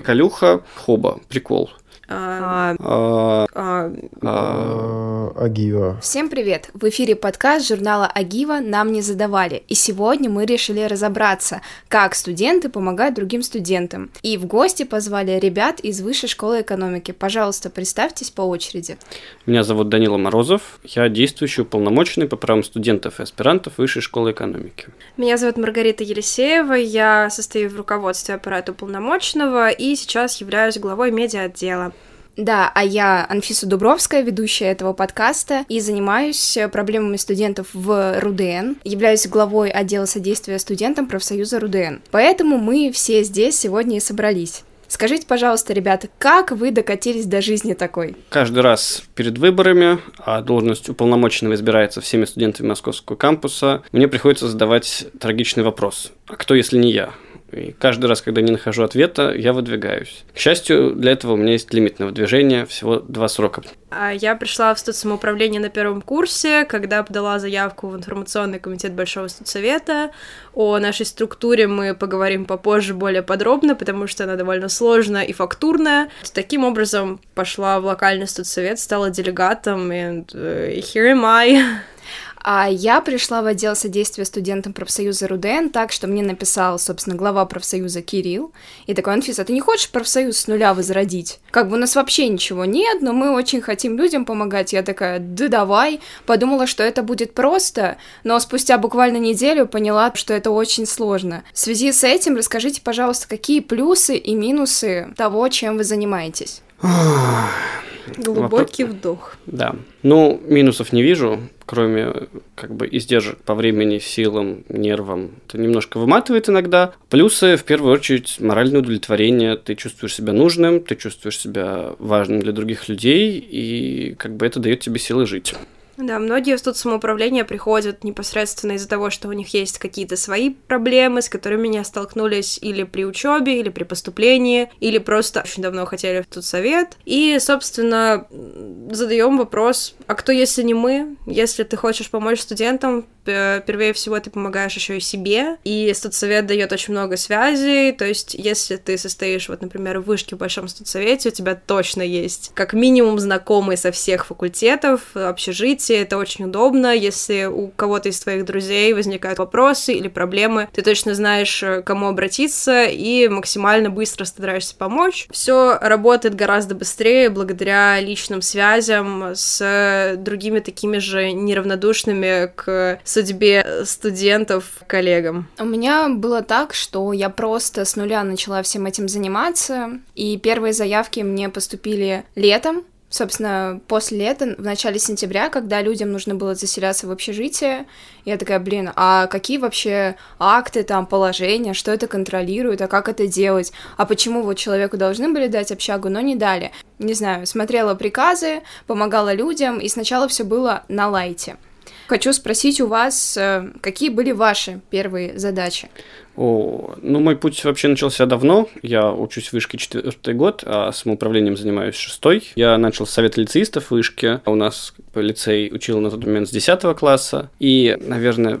приколюха, хоба, прикол. А, А, а, а, Агива. Всем привет! В эфире подкаст журнала Агива «Нам не задавали». И сегодня мы решили разобраться, как студенты помогают другим студентам. И в гости позвали ребят из Высшей школы экономики. Пожалуйста, представьтесь по очереди. Меня зовут Данила Морозов. Я действующий уполномоченный по правам студентов и аспирантов Высшей школы экономики. Меня зовут Маргарита Елисеева, я состою в руководстве аппарата уполномоченного и сейчас являюсь главой медиа-отдела. Да, а я Анфиса Дубровская, ведущая этого подкаста, и занимаюсь проблемами студентов в РУДН, являюсь главой отдела содействия студентам профсоюза РУДН. Поэтому мы все здесь сегодня и собрались. Скажите, пожалуйста, ребята, как вы докатились до жизни такой? Каждый раз перед выборами, а должность уполномоченного избирается всеми студентами московского кампуса, мне приходится задавать трагичный вопрос. А кто, если не я? И каждый раз, когда не нахожу ответа, я выдвигаюсь. К счастью, для этого у меня есть лимит на выдвижение, всего два срока. А Я пришла в студ самоуправление на первом курсе, когда подала заявку в информационный комитет Большого студсовета. О нашей структуре мы поговорим попозже более подробно, потому что она довольно сложная и фактурная. Таким образом, пошла в локальный студсовет, стала делегатом, и э, here am I. А я пришла в отдел содействия студентам профсоюза РУДН так, что мне написал, собственно, глава профсоюза Кирилл. И такой, Анфиса, ты не хочешь профсоюз с нуля возродить? Как бы у нас вообще ничего нет, но мы очень хотим людям помогать. Я такая, да давай. Подумала, что это будет просто, но спустя буквально неделю поняла, что это очень сложно. В связи с этим расскажите, пожалуйста, какие плюсы и минусы того, чем вы занимаетесь? Глубокий вдох. Да. Ну, минусов не вижу, кроме как бы издержек по времени, силам, нервам. Это немножко выматывает иногда. Плюсы, в первую очередь, моральное удовлетворение. Ты чувствуешь себя нужным, ты чувствуешь себя важным для других людей, и как бы это дает тебе силы жить. Да, многие в студ самоуправления приходят непосредственно из-за того, что у них есть какие-то свои проблемы, с которыми они столкнулись или при учебе, или при поступлении, или просто очень давно хотели в тут совет. И, собственно, задаем вопрос, а кто, если не мы? Если ты хочешь помочь студентам, первее всего ты помогаешь еще и себе, и студсовет дает очень много связей, то есть если ты состоишь, вот, например, в вышке в большом студсовете, у тебя точно есть как минимум знакомые со всех факультетов, общежития, это очень удобно, если у кого-то из твоих друзей возникают вопросы или проблемы, ты точно знаешь, э, кому обратиться, и максимально быстро стараешься помочь. Все работает гораздо быстрее благодаря личным связям с другими такими же неравнодушными к судьбе студентов коллегам. У меня было так, что я просто с нуля начала всем этим заниматься, и первые заявки мне поступили летом, собственно, после лета, в начале сентября, когда людям нужно было заселяться в общежитие, я такая, блин, а какие вообще акты, там, положения, что это контролирует, а как это делать, а почему вот человеку должны были дать общагу, но не дали. Не знаю, смотрела приказы, помогала людям, и сначала все было на лайте. Хочу спросить у вас, э, какие были ваши первые задачи? О, ну, мой путь вообще начался давно. Я учусь в вышке четвертый год, а самоуправлением занимаюсь шестой. Я начал с совета лицеистов в вышке. У нас лицей учил на тот момент с 10 класса. И, наверное,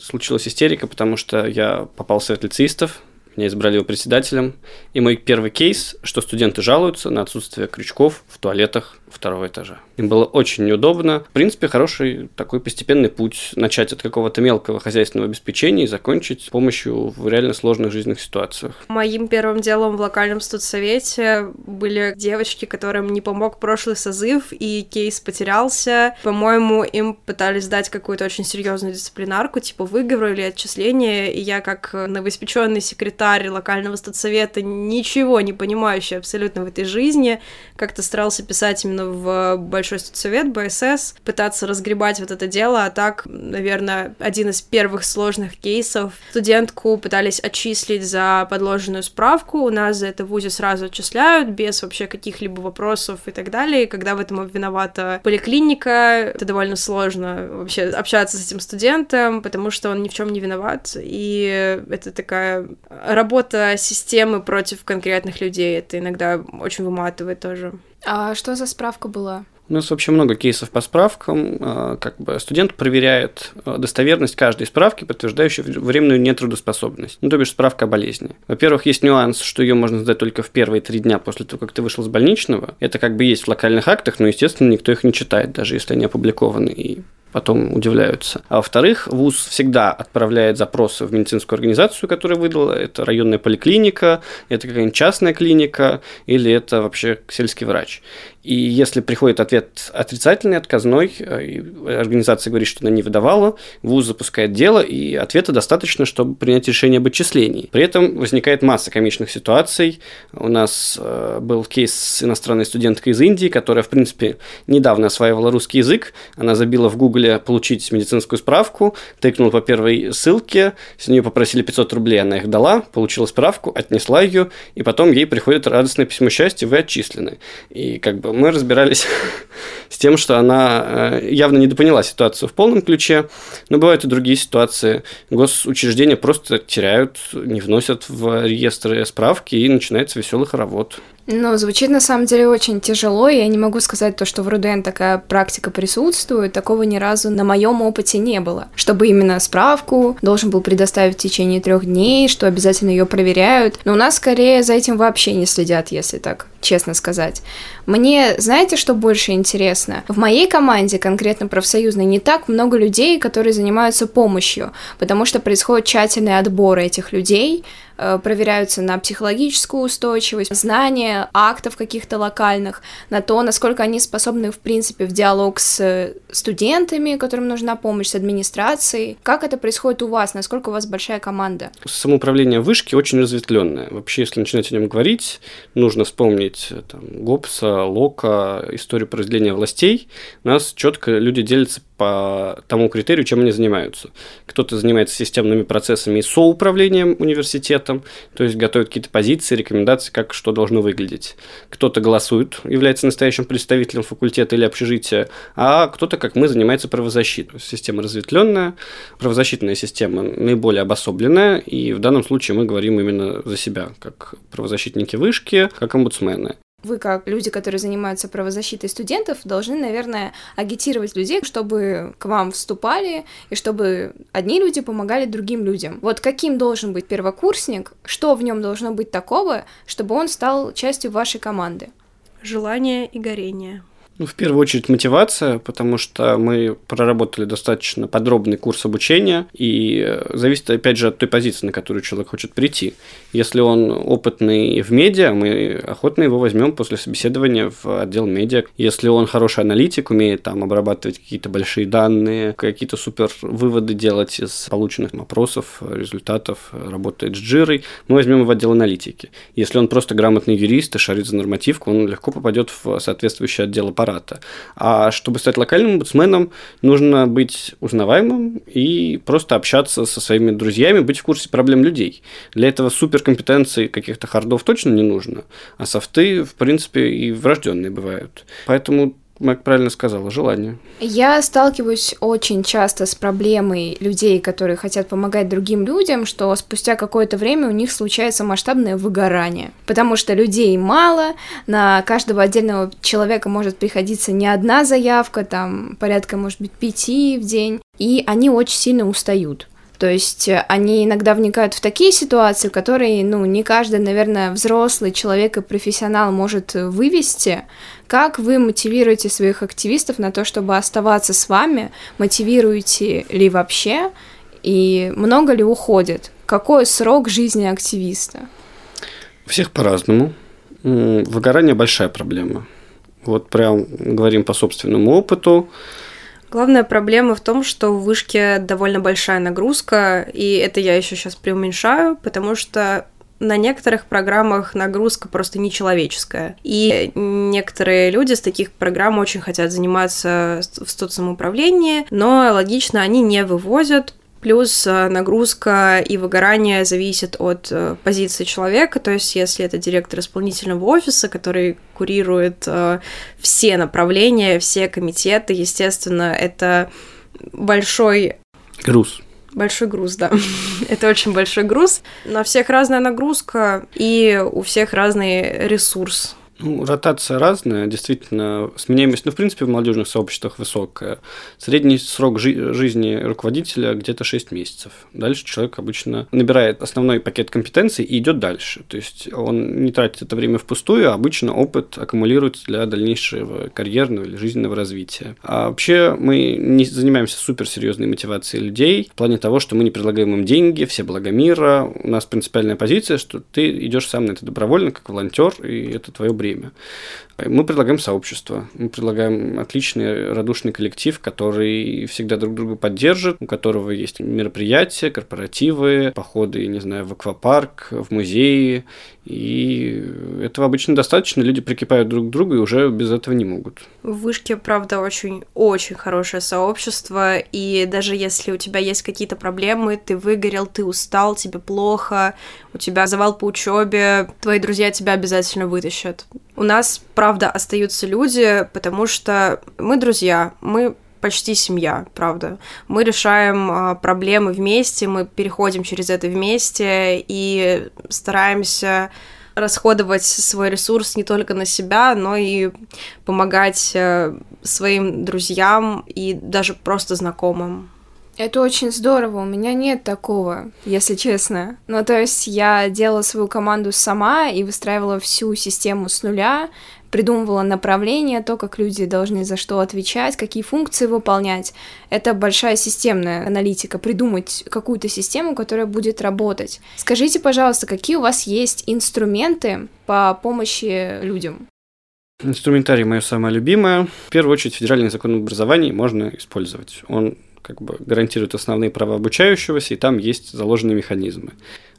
случилась истерика, потому что я попал в совет лицеистов, меня избрали его председателем. И мой первый кейс, что студенты жалуются на отсутствие крючков в туалетах второго этажа. Им было очень неудобно. В принципе, хороший такой постепенный путь начать от какого-то мелкого хозяйственного обеспечения и закончить с помощью в реально сложных жизненных ситуациях. Моим первым делом в локальном студсовете были девочки, которым не помог прошлый созыв, и кейс потерялся. По-моему, им пытались дать какую-то очень серьезную дисциплинарку, типа выговор или отчисление, и я как новоиспеченный секретарь локального студсовета, ничего не понимающий абсолютно в этой жизни, как-то старался писать именно в Большой студсовет, БСС, пытаться разгребать вот это дело, а так, наверное, один из первых сложных кейсов. Студентку пытались отчислить за подложенную справку, у нас за это в ВУЗе сразу отчисляют, без вообще каких-либо вопросов и так далее, и когда в этом виновата поликлиника, это довольно сложно вообще общаться с этим студентом, потому что он ни в чем не виноват, и это такая работа системы против конкретных людей, это иногда очень выматывает тоже. А что за справка была? У нас вообще много кейсов по справкам. А, как бы студент проверяет а, достоверность каждой справки, подтверждающей временную нетрудоспособность. Ну, то бишь справка о болезни. Во-первых, есть нюанс, что ее можно сдать только в первые три дня после того, как ты вышел с больничного. Это как бы есть в локальных актах, но, естественно, никто их не читает, даже если они опубликованы. И потом удивляются. А во-вторых, ВУЗ всегда отправляет запросы в медицинскую организацию, которая выдала. Это районная поликлиника, это какая-нибудь частная клиника или это вообще сельский врач. И если приходит ответ отрицательный, отказной, э, организация говорит, что она не выдавала, ВУЗ запускает дело, и ответа достаточно, чтобы принять решение об отчислении. При этом возникает масса комичных ситуаций. У нас э, был кейс с иностранной студенткой из Индии, которая, в принципе, недавно осваивала русский язык. Она забила в Гугле получить медицинскую справку, тыкнула по первой ссылке, с нее попросили 500 рублей, она их дала, получила справку, отнесла ее, и потом ей приходит радостное письмо счастья, вы отчислены. И как бы мы разбирались с тем, что она э, явно недопоняла ситуацию в полном ключе, но бывают и другие ситуации. Госучреждения просто теряют, не вносят в реестры справки, и начинается веселый хоровод. Ну, звучит на самом деле очень тяжело, и я не могу сказать то, что в РУДН такая практика присутствует, такого ни разу на моем опыте не было. Чтобы именно справку должен был предоставить в течение трех дней, что обязательно ее проверяют. Но у нас скорее за этим вообще не следят, если так честно сказать. Мне, знаете, что больше интересно? В моей команде, конкретно профсоюзной, не так много людей, которые занимаются помощью, потому что происходит тщательный отбор этих людей, проверяются на психологическую устойчивость, знание актов каких-то локальных, на то, насколько они способны, в принципе, в диалог с студентами, которым нужна помощь, с администрацией. Как это происходит у вас? Насколько у вас большая команда? Самоуправление вышки очень разветвленное. Вообще, если начинать о нем говорить, нужно вспомнить э, там, Гоббса, Лока, историю разделения властей. У нас четко люди делятся по тому критерию, чем они занимаются. Кто-то занимается системными процессами и соуправлением университетом, то есть готовит какие-то позиции, рекомендации, как что должно выглядеть. Кто-то голосует, является настоящим представителем факультета или общежития, а кто-то, как мы, занимается правозащитой. Система разветвленная, правозащитная система наиболее обособленная, и в данном случае мы говорим именно за себя, как правозащитники вышки, как омбудсмены вы, как люди, которые занимаются правозащитой студентов, должны, наверное, агитировать людей, чтобы к вам вступали и чтобы одни люди помогали другим людям. Вот каким должен быть первокурсник, что в нем должно быть такого, чтобы он стал частью вашей команды? Желание и горение. Ну, в первую очередь мотивация, потому что мы проработали достаточно подробный курс обучения, и э, зависит, опять же, от той позиции, на которую человек хочет прийти. Если он опытный в медиа, мы охотно его возьмем после собеседования в отдел медиа. Если он хороший аналитик, умеет там обрабатывать какие-то большие данные, какие-то супер выводы делать из полученных опросов, результатов, работает с джирой, мы возьмем его в отдел аналитики. Если он просто грамотный юрист и шарит за нормативку, он легко попадет в соответствующий отдел аппарата. А чтобы стать локальным омбудсменом, нужно быть узнаваемым и просто общаться со своими друзьями, быть в курсе проблем людей. Для этого суперкомпетенции каких-то хардов точно не нужно, а софты, в принципе, и врожденные бывают. Поэтому Мэг правильно сказала, желание. Я сталкиваюсь очень часто с проблемой людей, которые хотят помогать другим людям, что спустя какое-то время у них случается масштабное выгорание. Потому что людей мало, на каждого отдельного человека может приходиться не одна заявка, там порядка, может быть, пяти в день, и они очень сильно устают. То есть э, они иногда вникают в такие ситуации, которые, ну, не каждый, наверное, взрослый человек и профессионал может вывести. Как вы мотивируете своих активистов на то, чтобы оставаться с вами? Мотивируете ли вообще? И много ли уходит? Какой срок жизни активиста? У всех по-разному. Выгорание большая проблема. Вот прям говорим по собственному опыту. Главная проблема в том, что в вышке довольно большая нагрузка, и это я еще сейчас преуменьшаю, потому что на некоторых программах нагрузка просто нечеловеческая. И некоторые люди с таких программ очень хотят заниматься в соцсамоуправлении, но логично они не вывозят, Плюс э, нагрузка и выгорание зависит от э, позиции человека, то есть если это директор исполнительного офиса, который курирует э, все направления, все комитеты, естественно, это большой груз. Большой груз, да. это очень большой груз. На всех разная нагрузка, и у всех разный ресурс Ну, ротация разная, действительно, сменяемость, ну, в принципе, в молодежных сообществах высокая. Средний срок жи- жизни руководителя где-то 6 месяцев. Дальше человек обычно набирает основной пакет компетенций и идет дальше. То есть он не тратит это время впустую, а обычно опыт аккумулируется для дальнейшего карьерного или жизненного развития. А вообще мы не занимаемся суперсерьезной мотивацией людей в плане того, что мы не предлагаем им деньги, все блага мира. У нас принципиальная позиция, что ты идешь сам на это добровольно, как волонтер, и это твое бремя. Мы предлагаем сообщество, мы предлагаем отличный радушный коллектив, который всегда друг друга поддержит, у которого есть мероприятия, корпоративы, походы, не знаю, в аквапарк, в музеи, и этого обычно достаточно, люди прикипают друг к другу и уже без этого не могут. В Вышке, правда, очень-очень хорошее сообщество, и даже если у тебя есть какие-то проблемы, ты выгорел, ты устал, тебе плохо, у тебя завал по учебе, твои друзья тебя обязательно вытащат. У нас, правда, остаются люди, потому что мы друзья, мы почти семья, правда. Мы решаем а, проблемы вместе, мы переходим через это вместе и стараемся расходовать свой ресурс не только на себя, но и помогать э, своим друзьям и даже просто знакомым. Это очень здорово, у меня нет такого, если честно. Ну, то есть я делала свою команду сама и выстраивала всю систему с нуля, придумывала направление, то, как люди должны за что отвечать, какие функции выполнять. Это большая системная аналитика, придумать какую-то систему, которая будет работать. Скажите, пожалуйста, какие у вас есть инструменты по помощи людям? Инструментарий мое самое любимое. В первую очередь, федеральный закон об образовании можно использовать. Он как бы гарантирует основные права обучающегося, и там есть заложенные механизмы.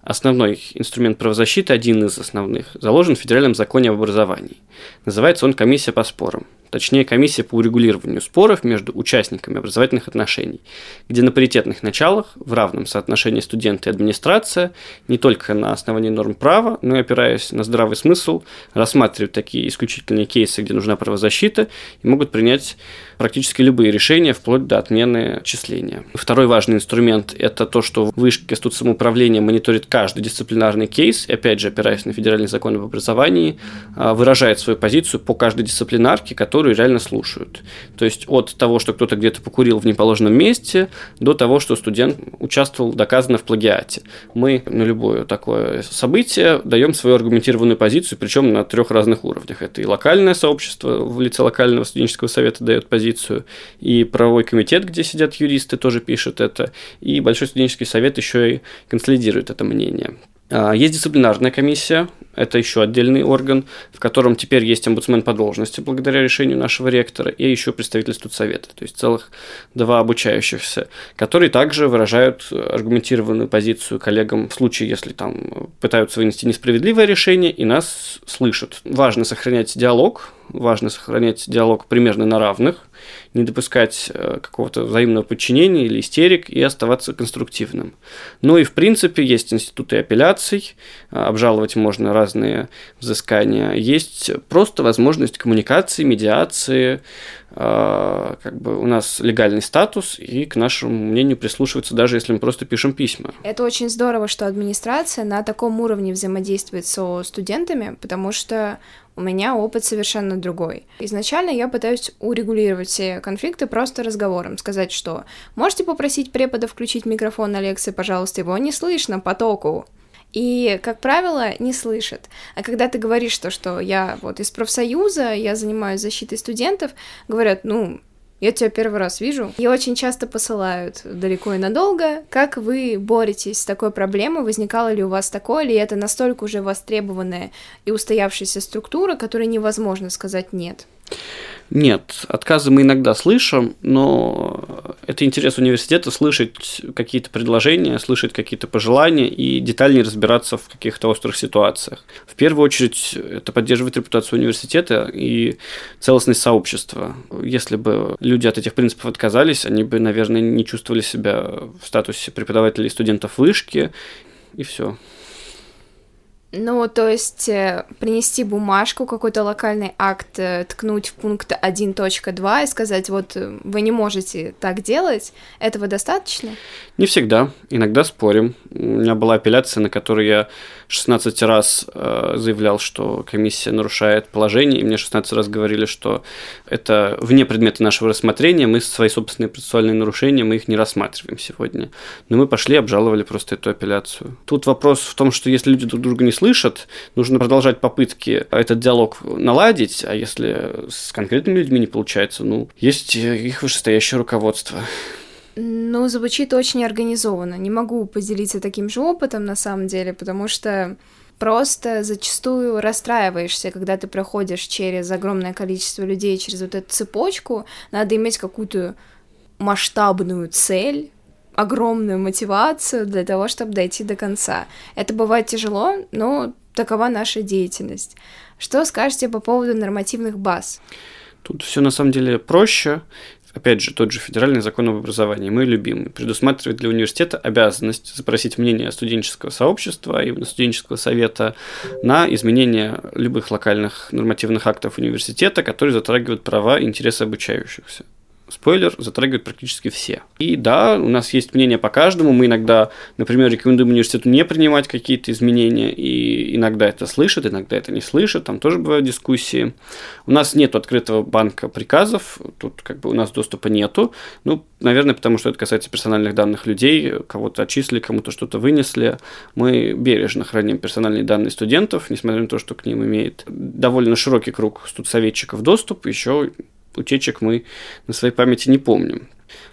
Основной инструмент правозащиты, один из основных, заложен в Федеральном законе об образовании. Называется он «Комиссия по спорам» точнее комиссия по урегулированию споров между участниками образовательных отношений, где на паритетных началах в равном соотношении студенты и администрация не только на основании норм права, но и опираясь на здравый смысл, рассматривают такие исключительные кейсы, где нужна правозащита, и могут принять практически любые решения, вплоть до отмены отчисления. Второй важный инструмент – это то, что Высший институт самоуправления мониторит каждый дисциплинарный кейс, опять же, опираясь на федеральный закон об образовании, а, выражает свою позицию по каждой дисциплинарке, которую реально слушают. То есть от того, что кто-то где-то покурил в неположенном месте, до того, что студент участвовал доказанно в плагиате. Мы на любое такое событие даем свою аргументированную позицию, причем на трех разных уровнях. Это и локальное сообщество в лице локального студенческого совета дает позицию, и правовой комитет, где сидят юристы, тоже пишут это, и большой студенческий совет еще и консолидирует это мнение. А, есть дисциплинарная комиссия, это еще отдельный орган, в котором теперь есть омбудсмен по должности благодаря решению нашего ректора, и еще представитель студсовета, то есть целых два обучающихся, которые также выражают аргументированную позицию коллегам в случае, если там пытаются вынести несправедливое решение, и нас слышат. Важно сохранять диалог, важно сохранять диалог примерно на равных, не допускать э, какого-то взаимного подчинения или истерик и оставаться конструктивным. Ну и, в принципе, есть институты апелляций, а, обжаловать можно разные взыскания, есть просто возможность коммуникации, медиации, а, как бы у нас легальный статус, и к нашему мнению прислушиваются, даже если мы просто пишем письма. Это очень здорово, что администрация на таком уровне взаимодействует со студентами, потому что у меня опыт совершенно другой. Изначально я пытаюсь урегулировать все конфликты просто разговором, сказать, что можете попросить препода включить микрофон на лекции, пожалуйста, его не слышно потоку и, как правило, не слышат. А когда ты говоришь то, что я вот из профсоюза, я занимаюсь защитой студентов, говорят, ну, я тебя первый раз вижу. И очень часто посылают далеко и надолго. Как вы боретесь с такой проблемой? Возникало ли у вас такое? Или это настолько уже востребованная и устоявшаяся структура, которой невозможно сказать «нет»? Нет, отказы мы иногда слышим, но это интерес университета слышать какие-то предложения, слышать какие-то пожелания и детальнее разбираться в каких-то острых ситуациях. В первую очередь это поддерживает репутацию университета и целостность сообщества. Если бы люди от этих принципов отказались, они бы, наверное, не чувствовали себя в статусе преподавателей и студентов вышки, и все. Ну, то есть э, принести бумажку, какой-то локальный акт, э, ткнуть в пункт 1.2 и сказать, вот э, вы не можете так делать, этого достаточно? Не всегда. Иногда спорим. У меня была апелляция, на которой я 16 раз э, заявлял, что комиссия нарушает положение, и мне 16 раз говорили, что это вне предмета нашего рассмотрения, мы свои собственные процессуальные нарушения, мы их не рассматриваем сегодня. Но мы пошли, обжаловали просто эту апелляцию. Тут вопрос в том, что если люди друг друга не слышат, нужно продолжать попытки этот диалог наладить, а если с конкретными людьми не получается, ну, есть их вышестоящее руководство. Ну, звучит очень организованно. Не могу поделиться таким же опытом на самом деле, потому что просто зачастую расстраиваешься, когда ты проходишь через огромное количество людей, через вот эту цепочку. Надо иметь какую-то масштабную цель, огромную мотивацию для того, чтобы дойти до конца. Это бывает тяжело, но такова наша деятельность. Что скажете по поводу нормативных баз? Тут все на самом деле проще опять же, тот же федеральный закон об образовании, мой любимый, предусматривает для университета обязанность запросить мнение студенческого сообщества, именно студенческого совета, на изменение любых локальных нормативных актов университета, которые затрагивают права и интересы обучающихся спойлер, затрагивают практически все. И да, у нас есть мнение по каждому. Мы иногда, например, рекомендуем университету не принимать какие-то изменения, и иногда это слышат, иногда это не слышат, там тоже бывают дискуссии. У нас нет открытого банка приказов, тут как бы у нас доступа нету. Ну, наверное, потому что это касается персональных данных людей, кого-то отчислили, кому-то что-то вынесли. Мы бережно храним персональные данные студентов, несмотря на то, что к ним имеет довольно широкий круг студсоветчиков доступ, еще утечек мы на своей памяти не помним.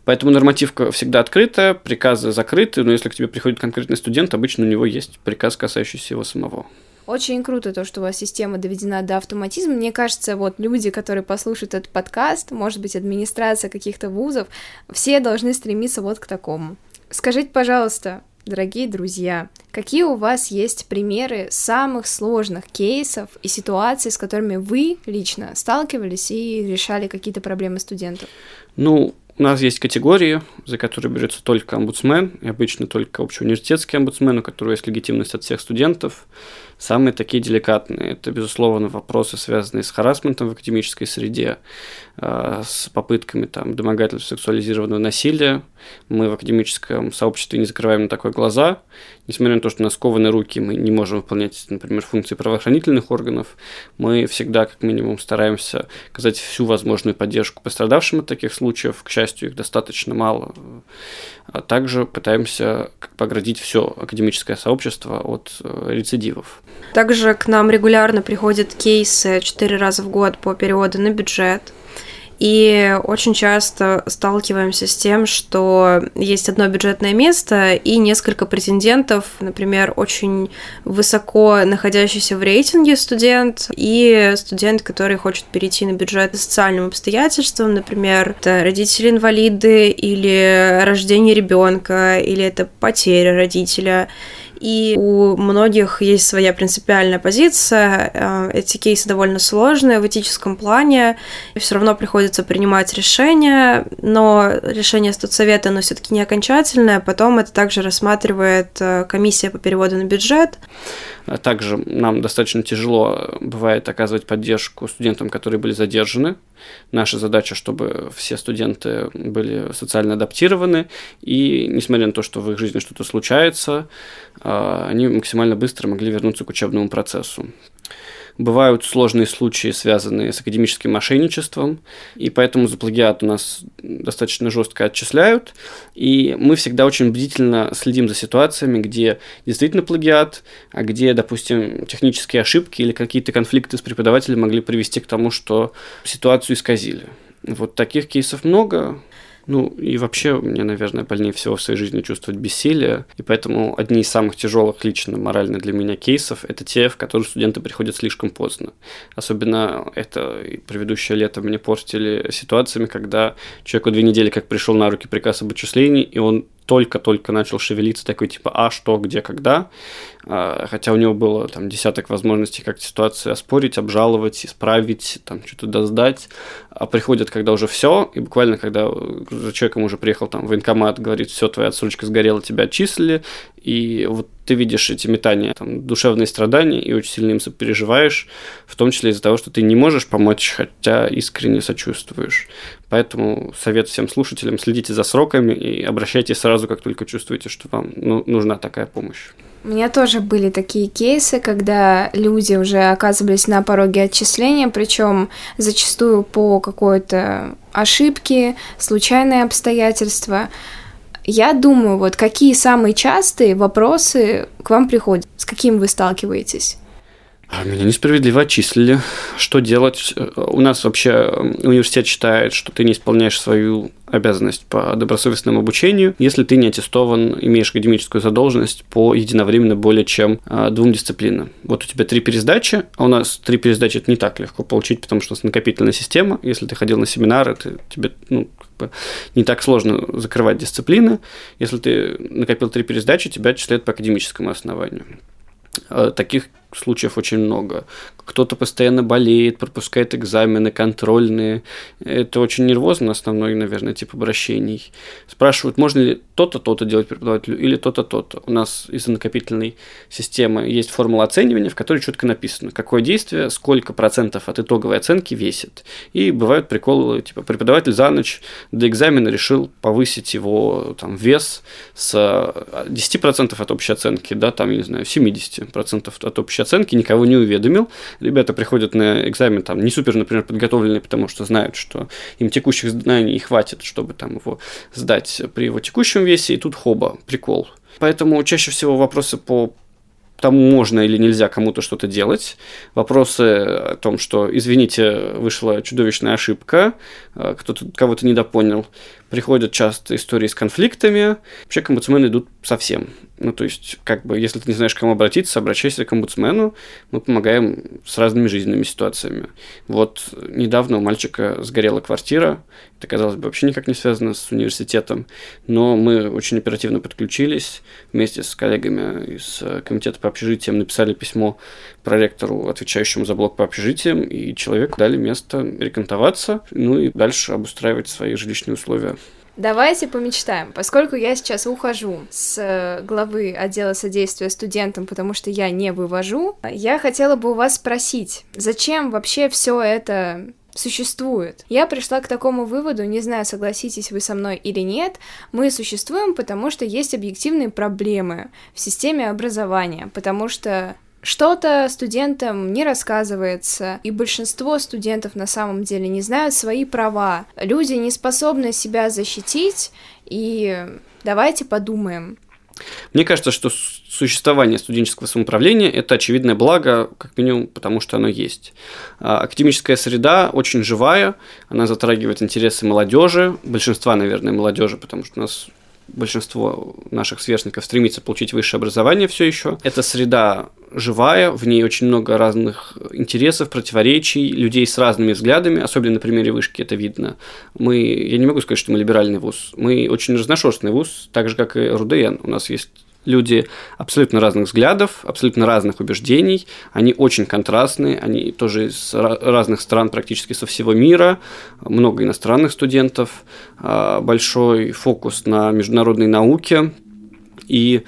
Поэтому нормативка всегда открытая, приказы закрыты, но если к тебе приходит конкретный студент, обычно у него есть приказ, касающийся его самого. Очень круто то, что у вас система доведена до автоматизма. Мне кажется, вот люди, которые послушают этот подкаст, может быть, администрация каких-то вузов, все должны стремиться вот к такому. Скажите, пожалуйста, дорогие друзья, какие у вас есть примеры самых сложных кейсов и ситуаций, с которыми вы лично сталкивались и решали какие-то проблемы студентов? Ну, у нас есть категории, за которые берется только омбудсмен, и обычно только общеуниверситетский омбудсмен, у которого есть легитимность от всех студентов. Самые такие деликатные – это, безусловно, вопросы, связанные с харасментом в академической среде, а, с попытками там, домогательств сексуализированного насилия. Мы в академическом сообществе не закрываем на такое глаза. Несмотря на то, что у нас скованы руки, мы не можем выполнять, например, функции правоохранительных органов, мы всегда, как минимум, стараемся оказать всю возможную поддержку пострадавшим от таких случаев. К счастью, их достаточно мало. А также пытаемся как бы оградить все академическое сообщество от э, рецидивов. Также к нам регулярно приходят кейсы четыре раза в год по переводу на бюджет. И очень часто сталкиваемся с тем, что есть одно бюджетное место и несколько претендентов, например, очень высоко находящийся в рейтинге студент и студент, который хочет перейти на бюджет социальным обстоятельствам, например, это родители-инвалиды или рождение ребенка, или это потеря родителя и у многих есть своя принципиальная позиция. Э, эти кейсы довольно сложные в этическом плане, и все равно приходится принимать решения, но решение студсовета, оно все-таки не окончательное, потом это также рассматривает э, комиссия по переводу на бюджет. А также нам достаточно тяжело бывает оказывать поддержку студентам, которые были задержаны. Наша задача, чтобы все студенты были социально адаптированы, и несмотря на то, что в их жизни что-то случается, они максимально быстро могли вернуться к учебному процессу. Бывают сложные случаи, связанные с академическим мошенничеством, и поэтому за плагиат у нас достаточно жестко отчисляют. И мы всегда очень бдительно следим за ситуациями, где действительно плагиат, а где, допустим, технические ошибки или какие-то конфликты с преподавателем могли привести к тому, что ситуацию исказили. Вот таких кейсов много. Ну, и вообще, мне, наверное, больнее всего в своей жизни чувствовать бессилие, и поэтому одни из самых тяжелых лично морально для меня кейсов – это те, в которые студенты приходят слишком поздно. Особенно это предыдущее лето мне портили ситуациями, когда человеку две недели как пришел на руки приказ об отчислении, и он только-только начал шевелиться, такой типа «а, что, где, когда?», а, хотя у него было там десяток возможностей как ситуацию оспорить, обжаловать, исправить, там что-то доздать, а приходят, когда уже все, и буквально, когда за человеком уже приехал там военкомат, говорит, все, твоя отсрочка сгорела, тебя отчислили, И вот ты видишь эти метания, там, душевные страдания, и очень сильно им сопереживаешь, в том числе из-за того, что ты не можешь помочь, хотя искренне сочувствуешь. Поэтому совет всем слушателям, следите за сроками и обращайтесь сразу, как только чувствуете, что вам ну, нужна такая помощь. У меня тоже были такие кейсы, когда люди уже оказывались на пороге отчисления, причем зачастую по какой-то ошибке, случайные обстоятельства. Я думаю, вот какие самые частые вопросы к вам приходят, с каким вы сталкиваетесь? А меня несправедливо отчислили. Что делать? У нас вообще университет считает, что ты не исполняешь свою обязанность по добросовестному обучению, если ты не аттестован, имеешь академическую задолженность по единовременно более чем а, двум дисциплинам. Вот у тебя три пересдачи, а у нас три пересдачи это не так легко получить, потому что у нас накопительная система. Если ты ходил на семинары, ты, тебе ну, как бы не так сложно закрывать дисциплины. Если ты накопил три пересдачи, тебя отчисляют по академическому основанию. А, таких случаев очень много. Кто-то постоянно болеет, пропускает экзамены, контрольные. Это очень нервозно, основной, наверное, тип обращений. Спрашивают, можно ли то-то, то-то делать преподавателю или то-то, то-то. У нас из-за накопительной системы есть формула оценивания, в которой четко написано, какое действие, сколько процентов от итоговой оценки весит. И бывают приколы, типа преподаватель за ночь до экзамена решил повысить его там, вес с 10% от общей оценки, да, там, я не знаю, 70% от общей оценки, никого не уведомил. Ребята приходят на экзамен там не супер, например, подготовленные, потому что знают, что им текущих знаний хватит, чтобы там его сдать при его текущем весе, и тут хоба, прикол. Поэтому чаще всего вопросы по тому, можно или нельзя кому-то что-то делать. Вопросы о том, что, извините, вышла чудовищная ошибка, э, кто-то кого-то недопонял. Приходят часто истории с конфликтами. Вообще к идут совсем. Ну, то есть, как бы, если ты не знаешь, к кому обратиться, обращайся к омбудсмену. Мы помогаем с разными жизненными ситуациями. Вот недавно у мальчика сгорела квартира. Это, казалось бы, вообще никак не связано с университетом. Но мы очень оперативно подключились вместе с коллегами из комитета по общежитиям, написали письмо проректору, отвечающему за блок по общежитиям, и человеку дали место рекантоваться, ну и дальше обустраивать свои жилищные условия. Давайте помечтаем. Поскольку я сейчас ухожу с э, главы отдела содействия студентам, потому что я не вывожу, я хотела бы у вас спросить, зачем вообще все это существует. Я пришла к такому выводу, не знаю, согласитесь вы со мной или нет, мы существуем, потому что есть объективные проблемы в системе образования, потому что что-то студентам не рассказывается, и большинство студентов на самом деле не знают свои права. Люди не способны себя защитить, и давайте подумаем. Мне кажется, что существование студенческого самоуправления – это очевидное благо, как минимум, потому что оно есть. А, академическая среда очень живая, она затрагивает интересы молодежи, большинства, наверное, молодежи, потому что у нас большинство наших сверстников стремится получить высшее образование все еще. Эта среда живая, в ней очень много разных интересов, противоречий, людей с разными взглядами, особенно на примере вышки это видно. Мы, я не могу сказать, что мы либеральный вуз, мы очень разношерстный вуз, так же, как и РУДН. У нас есть люди абсолютно разных взглядов, абсолютно разных убеждений, они очень контрастные, они тоже из разных стран практически со всего мира, много иностранных студентов, а, большой фокус на международной науке, и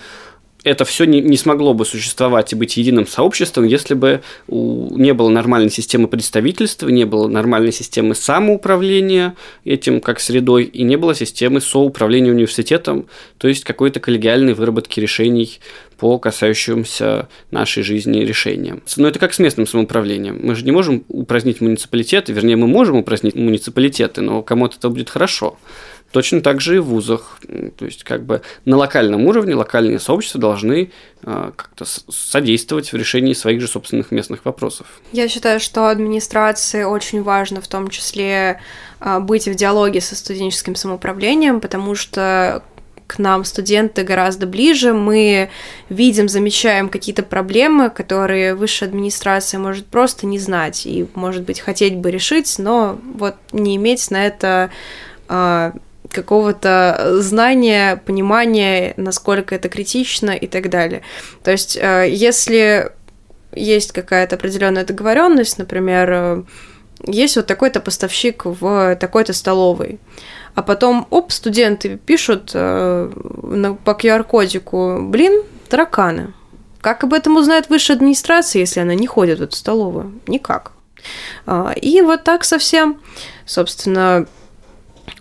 это все не, не смогло бы существовать и быть единым сообществом, если бы у, не было нормальной системы представительства, не было нормальной системы самоуправления этим как средой, и не было системы соуправления университетом, то есть какой-то коллегиальной выработки решений по касающимся нашей жизни решениям. Но это как с местным самоуправлением. Мы же не можем упразднить муниципалитеты, вернее, мы можем упразднить муниципалитеты, но кому-то это будет хорошо. Точно так же и в вузах. То есть, как бы на локальном уровне локальные сообщества должны э, как-то содействовать в решении своих же собственных местных вопросов. Я считаю, что администрации очень важно в том числе э, быть в диалоге со студенческим самоуправлением, потому что к нам студенты гораздо ближе, мы видим, замечаем какие-то проблемы, которые высшая администрация может просто не знать и, может быть, хотеть бы решить, но вот не иметь на это а, какого-то знания, понимания, насколько это критично и так далее. То есть, э, если есть какая-то определенная договоренность, например, э, есть вот такой-то поставщик в такой-то столовой, а потом, оп, студенты пишут э, по QR-кодику, блин, тараканы. Как об этом узнает высшая администрация, если она не ходит в эту столовую? Никак. А, и вот так совсем, собственно,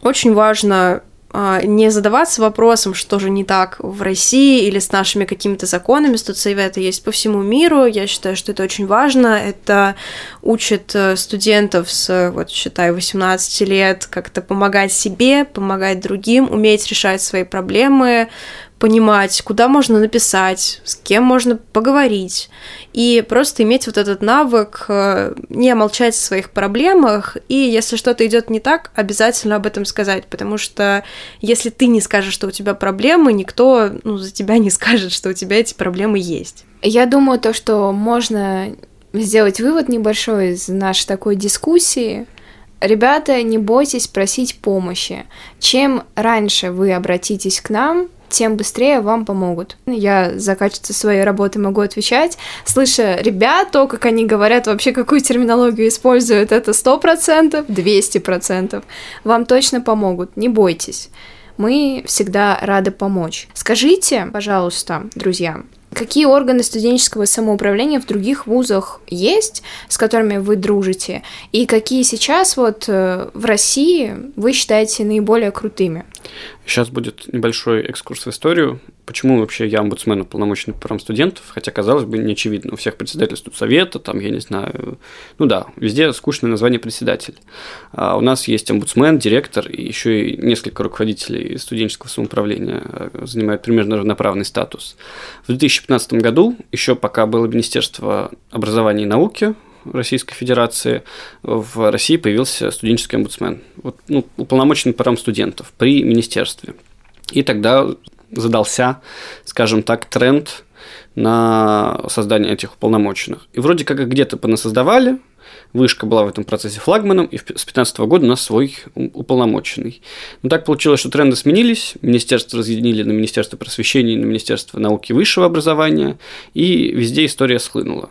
очень важно а, не задаваться вопросом, что же не так в России или с нашими какими-то законами. Студсоветы есть по всему миру. Я считаю, что это очень важно. Это учит э, студентов с, вот, считай, 18 лет как-то помогать себе, помогать другим, уметь решать свои проблемы, понимать, куда можно написать, с кем можно поговорить, и просто иметь вот этот навык э, не молчать о своих проблемах, и если что-то идет не так, обязательно об этом сказать, потому что если ты не скажешь, что у тебя проблемы, никто ну, за тебя не скажет, что у тебя эти проблемы есть. Я думаю, то, что можно сделать вывод небольшой из нашей такой дискуссии, Ребята, не бойтесь просить помощи. Чем раньше вы обратитесь к нам, тем быстрее вам помогут. Я за качество своей работы могу отвечать. Слыша ребят, то, как они говорят, вообще какую терминологию используют, это 100%, 200%. Вам точно помогут, не бойтесь. Мы всегда рады помочь. Скажите, пожалуйста, друзья, Какие органы студенческого самоуправления в других вузах есть, с которыми вы дружите, и какие сейчас вот э, в России вы считаете наиболее крутыми? Сейчас будет небольшой экскурс в историю. Почему вообще я омбудсмен уполномоченный по правам студентов? Хотя, казалось бы, не очевидно. У всех председатель студсовета, там, я не знаю, ну да, везде скучное название председатель. А у нас есть омбудсмен, директор и еще и несколько руководителей студенческого самоуправления э, занимают примерно равноправный статус. В 2015 году, еще пока было Министерство образования и науки, Российской Федерации в России появился студенческий омбудсмен, вот, ну, уполномоченный по студентов при министерстве. И тогда задался, скажем так, тренд на создание этих уполномоченных. И вроде как где-то понасоздавали, Вышка была в этом процессе флагманом, и с 2015 года у нас свой уполномоченный. Но так получилось, что тренды сменились, министерство разъединили на Министерство просвещения и на Министерство науки и высшего образования, и везде история схлынула.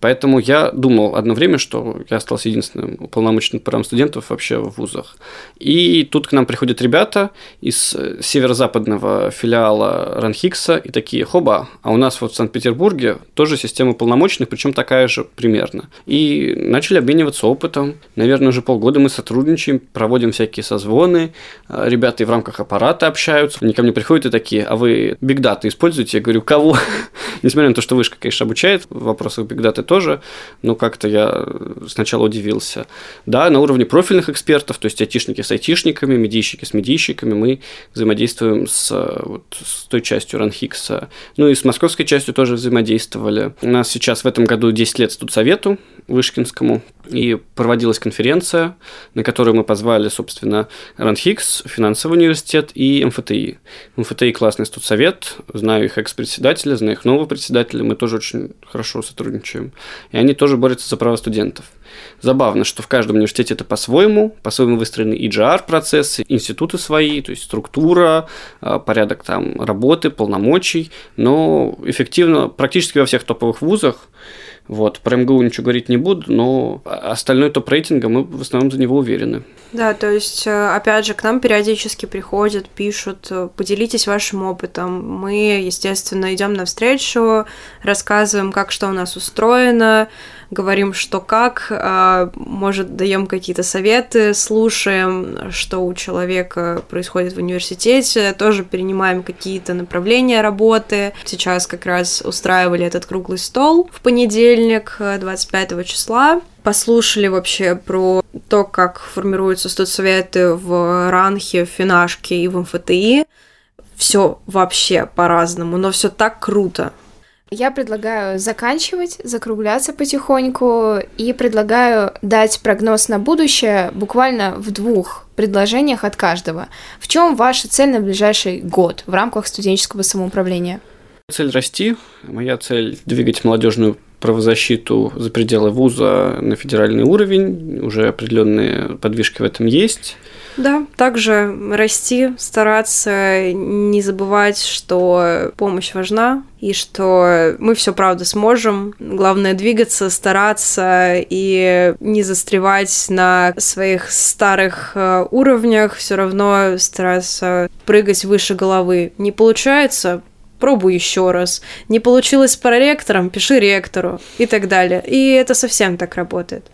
Поэтому я думал одно время, что я остался единственным уполномоченным правом студентов вообще в вузах. И тут к нам приходят ребята из э, северо-западного филиала Ранхикса и такие, хоба, а у нас вот в Санкт-Петербурге тоже система уполномоченных, причем такая же примерно. И начали обмениваться опытом. Наверное, уже полгода мы сотрудничаем, проводим всякие созвоны, а, ребята и в рамках аппарата общаются. Они ко мне приходят и такие, а вы бигдаты используете? Я говорю, кого? Несмотря на то, что вышка, конечно, обучает в вопросах бигдаты тоже, но как-то я сначала удивился. Да, на уровне профильных экспертов, то есть айтишники с айтишниками, медийщики с медийщиками, мы взаимодействуем с, вот, с той частью Ранхикса. Ну и с московской частью тоже взаимодействовали. У нас сейчас в этом году 10 лет студсовету Вышкинскому, и проводилась конференция, на которую мы позвали, собственно, Ранхикс, финансовый университет и МФТИ. МФТИ классный студсовет, знаю их экс-председателя, знаю их нового председателя, мы тоже очень хорошо сотрудничаем. И они тоже борются за права студентов. Забавно, что в каждом университете это по-своему, по-своему выстроены EGR-процессы, институты свои, то есть структура, а, порядок там работы, полномочий, но эффективно практически во всех топовых вузах вот, про МГУ ничего говорить не буду, но остальной топ-рейтинга мы в основном за него уверены. Да, то есть, э, опять же, к нам периодически приходят, пишут, э, поделитесь вашим опытом. Мы, естественно, идем навстречу, рассказываем, как что у нас устроено, говорим, что как, а, может, даем какие-то советы, слушаем, что у человека происходит в университете, тоже перенимаем какие-то направления работы. Сейчас как раз устраивали этот круглый стол в понедельник, 25 числа послушали вообще про то, как формируются студсоветы в Ранхе, в Финашке и в МФТИ. Все вообще по-разному, но все так круто. Я предлагаю заканчивать, закругляться потихоньку и предлагаю дать прогноз на будущее буквально в двух предложениях от каждого. В чем ваша цель на ближайший год в рамках студенческого самоуправления? Цель расти. Моя цель двигать молодежную правозащиту за пределы вуза на федеральный уровень. Уже определенные подвижки в этом есть. Да, также расти, стараться, не забывать, что помощь важна, и что мы все правда сможем. Главное двигаться, стараться и не застревать на своих старых э, уровнях, все равно стараться прыгать выше головы. Не получается, пробуй еще раз. Не получилось с проректором, пиши ректору и так далее. И это совсем так работает.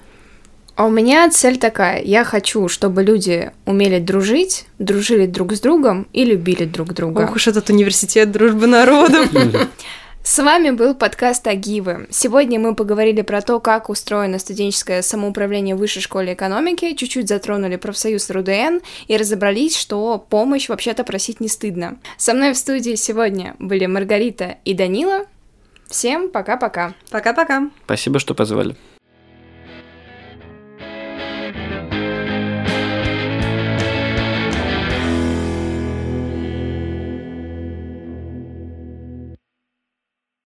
А у меня цель такая. Я хочу, чтобы люди умели дружить, дружили друг с другом и любили друг друга. Ох уж этот университет дружбы народов. С вами был подкаст Агивы. Сегодня мы поговорили про то, как устроено студенческое самоуправление в высшей школе экономики, чуть-чуть затронули профсоюз РУДН и разобрались, что помощь вообще-то просить не стыдно. Со мной в студии сегодня были Маргарита и Данила. Всем пока-пока. Пока-пока. Спасибо, что позвали.